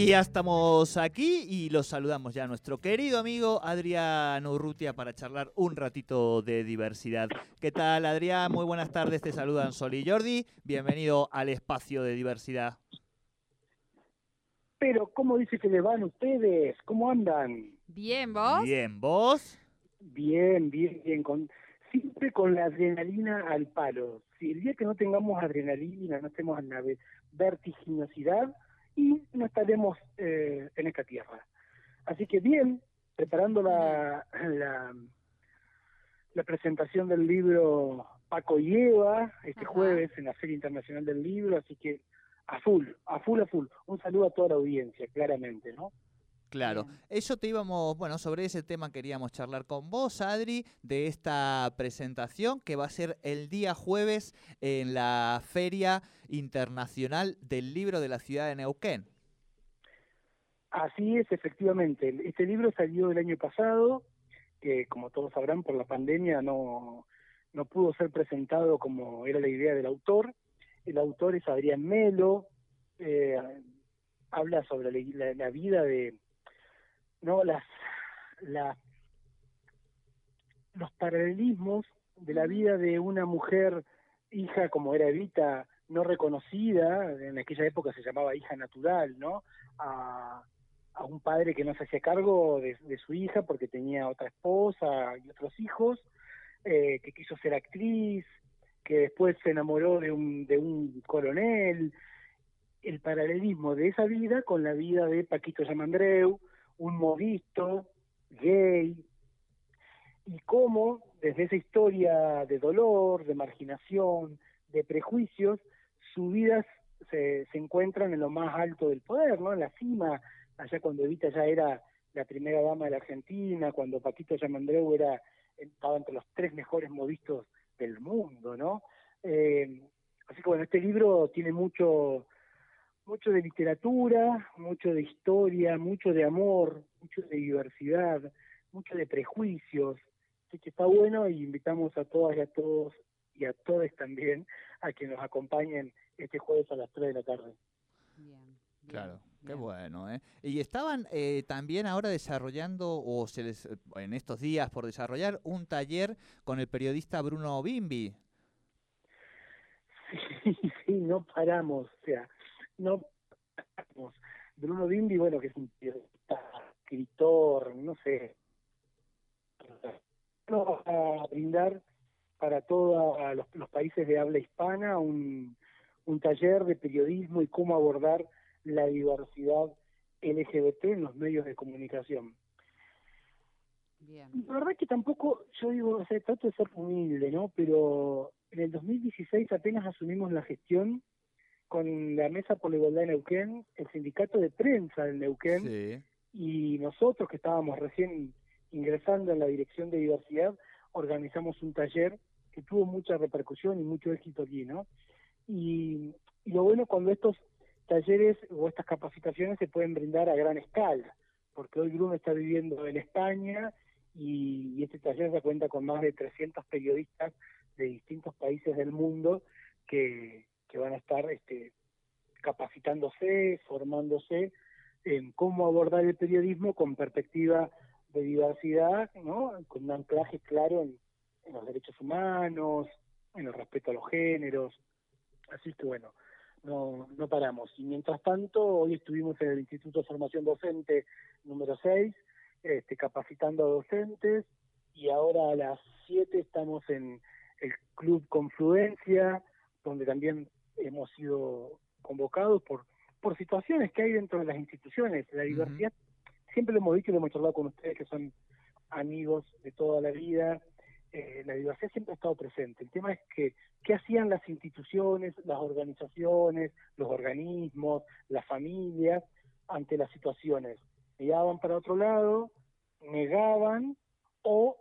Y ya estamos aquí y los saludamos ya a nuestro querido amigo Adrián Urrutia para charlar un ratito de diversidad. ¿Qué tal Adrián? Muy buenas tardes, te saludan Sol y Jordi. Bienvenido al espacio de diversidad. Pero, ¿cómo dice que le van ustedes? ¿Cómo andan? Bien, ¿vos? Bien, ¿vos? Bien, bien, bien. Con, siempre con la adrenalina al palo. Si el día que no tengamos adrenalina, no estemos en la vertiginosidad, y no estaremos eh, en esta tierra. Así que bien, preparando la, la, la presentación del libro Paco y Eva, este jueves en la Feria Internacional del Libro, así que a full, a full, a full. Un saludo a toda la audiencia, claramente, ¿no? Claro, eso te íbamos, bueno, sobre ese tema queríamos charlar con vos, Adri, de esta presentación que va a ser el día jueves en la Feria Internacional del Libro de la Ciudad de Neuquén. Así es, efectivamente. Este libro salió el año pasado, que como todos sabrán por la pandemia no, no pudo ser presentado como era la idea del autor. El autor es Adrián Melo, eh, habla sobre la vida de no las, las los paralelismos de la vida de una mujer hija como era Evita no reconocida en aquella época se llamaba hija natural no a, a un padre que no se hacía cargo de, su hija porque tenía otra esposa y otros hijos eh, que quiso ser actriz que después se enamoró de un de un coronel. El paralelismo de esa vida con la vida de Paquito Yamandreu un modisto gay, y cómo desde esa historia de dolor, de marginación, de prejuicios, sus vidas se, se encuentran en lo más alto del poder, ¿no? En la cima, allá cuando Evita ya era la primera dama de la Argentina, cuando Paquito Yamandreu era, estaba entre los tres mejores modistos del mundo, ¿no? Eh, así que bueno, este libro tiene mucho, mucho de literatura, mucho de historia, mucho de amor, mucho de diversidad, mucho de prejuicios. Así que está bueno y invitamos a todas y a todos y a todos también a que nos acompañen este jueves a las 3 de la tarde. Bien. Claro, qué bueno, ¿eh? Y estaban eh, también ahora desarrollando, o se les, en estos días por desarrollar, un taller con el periodista Bruno Bimbi. Sí, sí, no paramos, o sea, no Bruno Bimbi, bueno, que es un escritor, no sé, nos a brindar para todos los, países de habla hispana un, un taller de periodismo y cómo abordar la diversidad LGBT en los medios de comunicación. Bien. La verdad que tampoco, yo digo, o sea, trato de ser humilde, ¿no? Pero en el 2016 apenas asumimos la gestión con la Mesa por la Igualdad de Neuquén, el sindicato de prensa del Neuquén y nosotros que estábamos recién ingresando en la dirección de diversidad, organizamos un taller que tuvo mucha repercusión y mucho éxito aquí, ¿no? Y, lo bueno cuando estos talleres o estas capacitaciones se pueden brindar a gran escala, porque hoy Bruno está viviendo en España y, y este taller se cuenta con más de 300 periodistas de distintos países del mundo que, que van a estar este, capacitándose, formándose en cómo abordar el periodismo con perspectiva de diversidad, ¿no? con un anclaje claro en, los derechos humanos, en el respeto a los géneros. Así que bueno, no, no paramos. Y mientras tanto, hoy estuvimos en el Instituto de Formación Docente número 6, este, capacitando a docentes, y ahora a las 7 estamos en el Club Confluencia, donde también hemos sido convocados por, por situaciones que hay dentro de las instituciones. La diversidad, siempre lo hemos dicho y lo hemos charlado con ustedes que son amigos de toda la vida, eh, la diversidad siempre ha estado presente. El tema es que, qué hacían las instituciones, las organizaciones, los organismos, las familias ante las situaciones. Miraban para otro lado, negaban o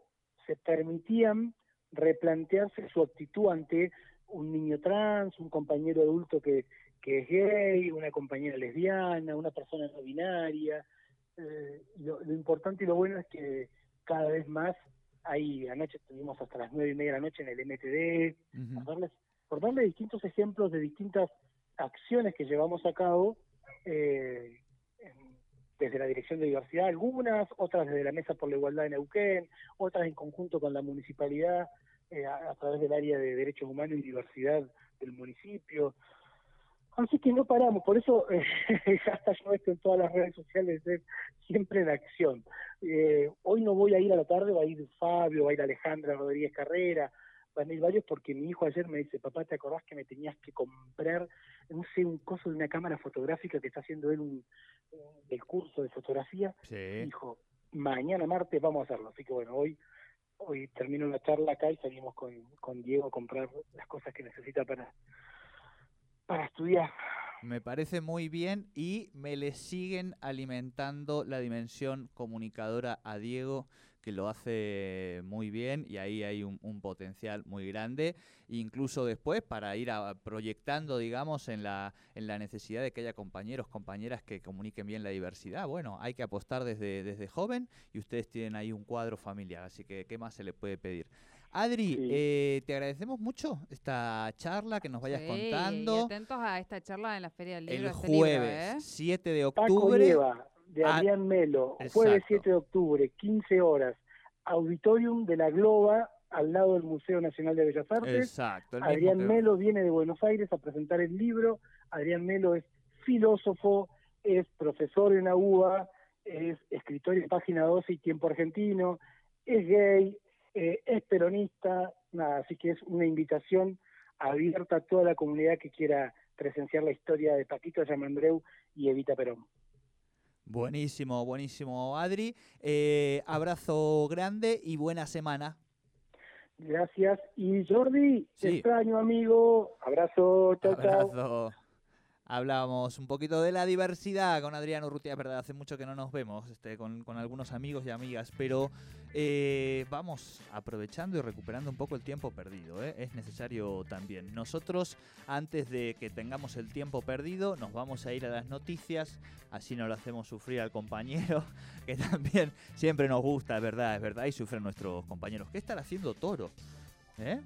se permitían replantearse su actitud ante un niño trans, un compañero adulto que, que es gay, una compañera lesbiana, una persona no binaria. Eh, lo, importante y lo bueno es que cada vez más, ahí anoche estuvimos hasta las nueve y media de la noche en el MTD, por, darles, por darle distintos ejemplos de distintas acciones que llevamos a cabo eh, desde la Dirección de Diversidad algunas, otras desde la Mesa por la Igualdad en Neuquén, otras en conjunto con la municipalidad eh, a, través del área de Derechos Humanos y Diversidad del municipio. Así que no paramos, por eso eh, hasta yo esto en todas las redes sociales, es siempre en acción. Eh, hoy no voy a ir a la tarde, va a ir Fabio, va a ir Alejandra Rodríguez Carrera, van a ir varios porque mi hijo ayer me dice, papá, ¿te acordás que me tenías que comprar, no sé, un coso de una cámara fotográfica que está haciendo él un, el curso de fotografía? Sí. Dijo, mañana martes vamos a hacerlo. Así que bueno, hoy hoy termino la charla acá y salimos con, con Diego a comprar las cosas que necesita para, para estudiar. Me parece muy bien y me le siguen alimentando la dimensión comunicadora a Diego que lo hace muy bien y ahí hay un, potencial muy grande, incluso después para ir proyectando, digamos, en la, en la necesidad de que haya compañeros, compañeras que comuniquen bien la diversidad. Bueno, hay que apostar desde, desde joven y ustedes tienen ahí un cuadro familiar, así que ¿qué más se le puede pedir? Adri, eh, te agradecemos mucho esta charla que nos vayas contando. Y atentos a esta charla en la Feria del Libro. El este jueves 7 ¿eh? de octubre de ah, Adrián Melo, jueves 7 de octubre, 15 horas, auditorium de la Globa, al lado del Museo Nacional de Bellas Artes. Exacto. Adrián Melo viene de Buenos Aires a presentar el libro. Adrián Melo es filósofo, es profesor en la UBA, es escritor en Página 12 y Tiempo Argentino, es gay, eh, es peronista, nada, así que es una invitación abierta a toda la comunidad que quiera presenciar la historia de Paquito Yamandreu y Evita Perón. Buenísimo, buenísimo, Adri. Eh, abrazo grande y buena semana. Gracias. Y Jordi, extraño amigo. Abrazo, chao, Abrazo. Hablábamos un poquito de la diversidad con Adriano Urrutia, verdad, hace mucho que no nos vemos este, con, algunos amigos y amigas, pero eh, vamos aprovechando y recuperando un poco el tiempo perdido, ¿eh? es necesario también. Nosotros, antes de que tengamos el tiempo perdido, nos vamos a ir a las noticias, así no lo hacemos sufrir al compañero, que también siempre nos gusta, es verdad, es verdad, y sufren nuestros compañeros. ¿Qué estará haciendo Toro? ¿Eh?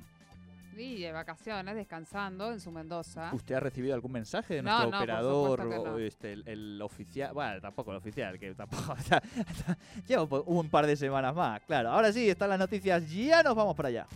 Sí, de vacaciones, descansando en su Mendoza. ¿Usted ha recibido algún mensaje de nuestro operador o este, el, oficial? Bueno, tampoco el oficial, que tampoco. Lleva un par de semanas más, claro. Ahora sí, están las noticias, ya nos vamos para allá.